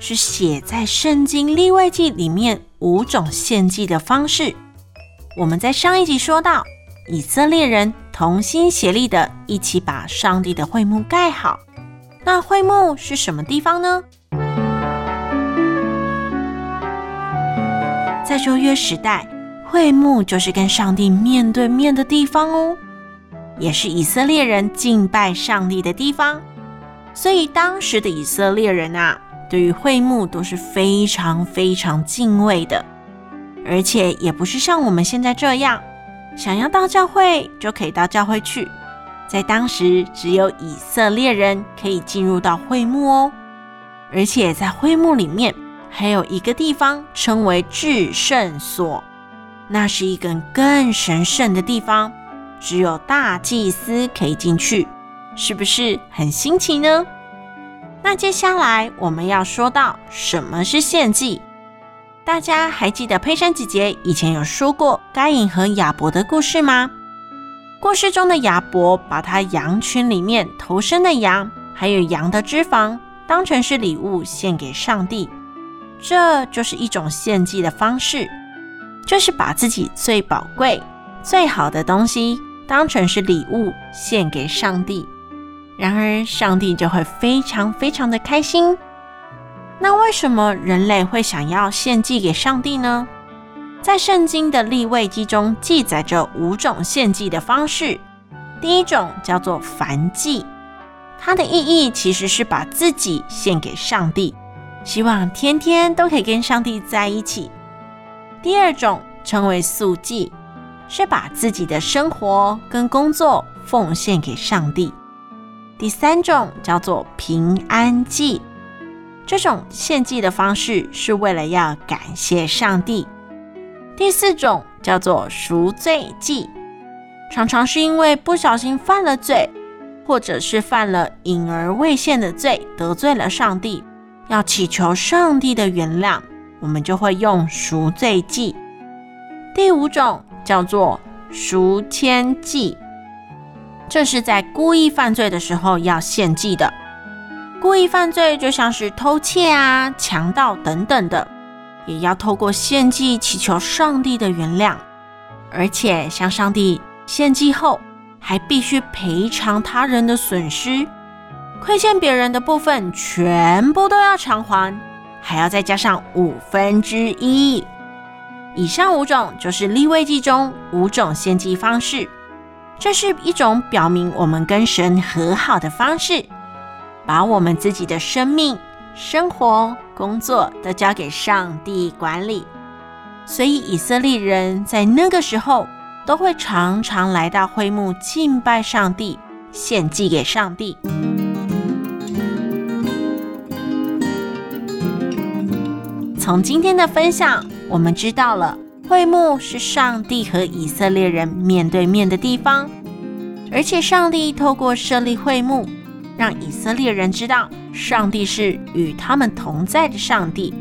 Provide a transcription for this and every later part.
是写在圣经立位记里面。五种献祭的方式，我们在上一集说到，以色列人同心协力的一起把上帝的会幕盖好。那会幕是什么地方呢？在旧约时代，会幕就是跟上帝面对面的地方哦，也是以色列人敬拜上帝的地方。所以当时的以色列人啊。对于会幕都是非常非常敬畏的，而且也不是像我们现在这样，想要到教会就可以到教会去。在当时，只有以色列人可以进入到会幕哦，而且在会幕里面还有一个地方称为至圣所，那是一个更神圣的地方，只有大祭司可以进去，是不是很新奇呢？那接下来我们要说到什么是献祭。大家还记得佩珊姐姐以前有说过该隐和亚伯的故事吗？故事中的亚伯把他羊群里面头生的羊，还有羊的脂肪当成是礼物献给上帝，这就是一种献祭的方式，就是把自己最宝贵、最好的东西当成是礼物献给上帝。然而，上帝就会非常非常的开心。那为什么人类会想要献祭给上帝呢？在圣经的利未记中记载着五种献祭的方式。第一种叫做燔祭，它的意义其实是把自己献给上帝，希望天天都可以跟上帝在一起。第二种称为素祭，是把自己的生活跟工作奉献给上帝。第三种叫做平安祭，这种献祭的方式是为了要感谢上帝。第四种叫做赎罪祭，常常是因为不小心犯了罪，或者是犯了隐而未现的罪，得罪了上帝，要祈求上帝的原谅，我们就会用赎罪祭。第五种叫做赎愆祭。这是在故意犯罪的时候要献祭的。故意犯罪就像是偷窃啊、强盗等等的，也要透过献祭祈求上帝的原谅，而且向上帝献祭后，还必须赔偿他人的损失，亏欠别人的部分全部都要偿还，还要再加上五分之一。以上五种就是立位记中五种献祭方式。这是一种表明我们跟神和好的方式，把我们自己的生命、生活、工作都交给上帝管理。所以以色列人在那个时候都会常常来到会幕敬拜上帝，献祭给上帝。从今天的分享，我们知道了。会幕是上帝和以色列人面对面的地方，而且上帝透过设立会幕，让以色列人知道上帝是与他们同在的上帝。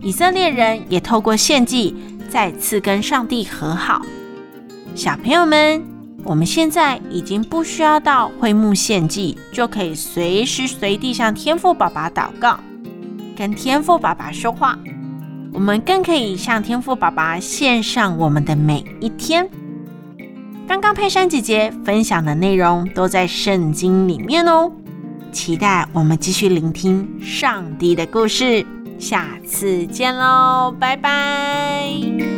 以色列人也透过献祭再次跟上帝和好。小朋友们，我们现在已经不需要到会幕献祭，就可以随时随地向天父爸爸祷告，跟天父爸爸说话。我们更可以向天赋爸爸献上我们的每一天。刚刚佩珊姐姐分享的内容都在圣经里面哦，期待我们继续聆听上帝的故事。下次见喽，拜拜。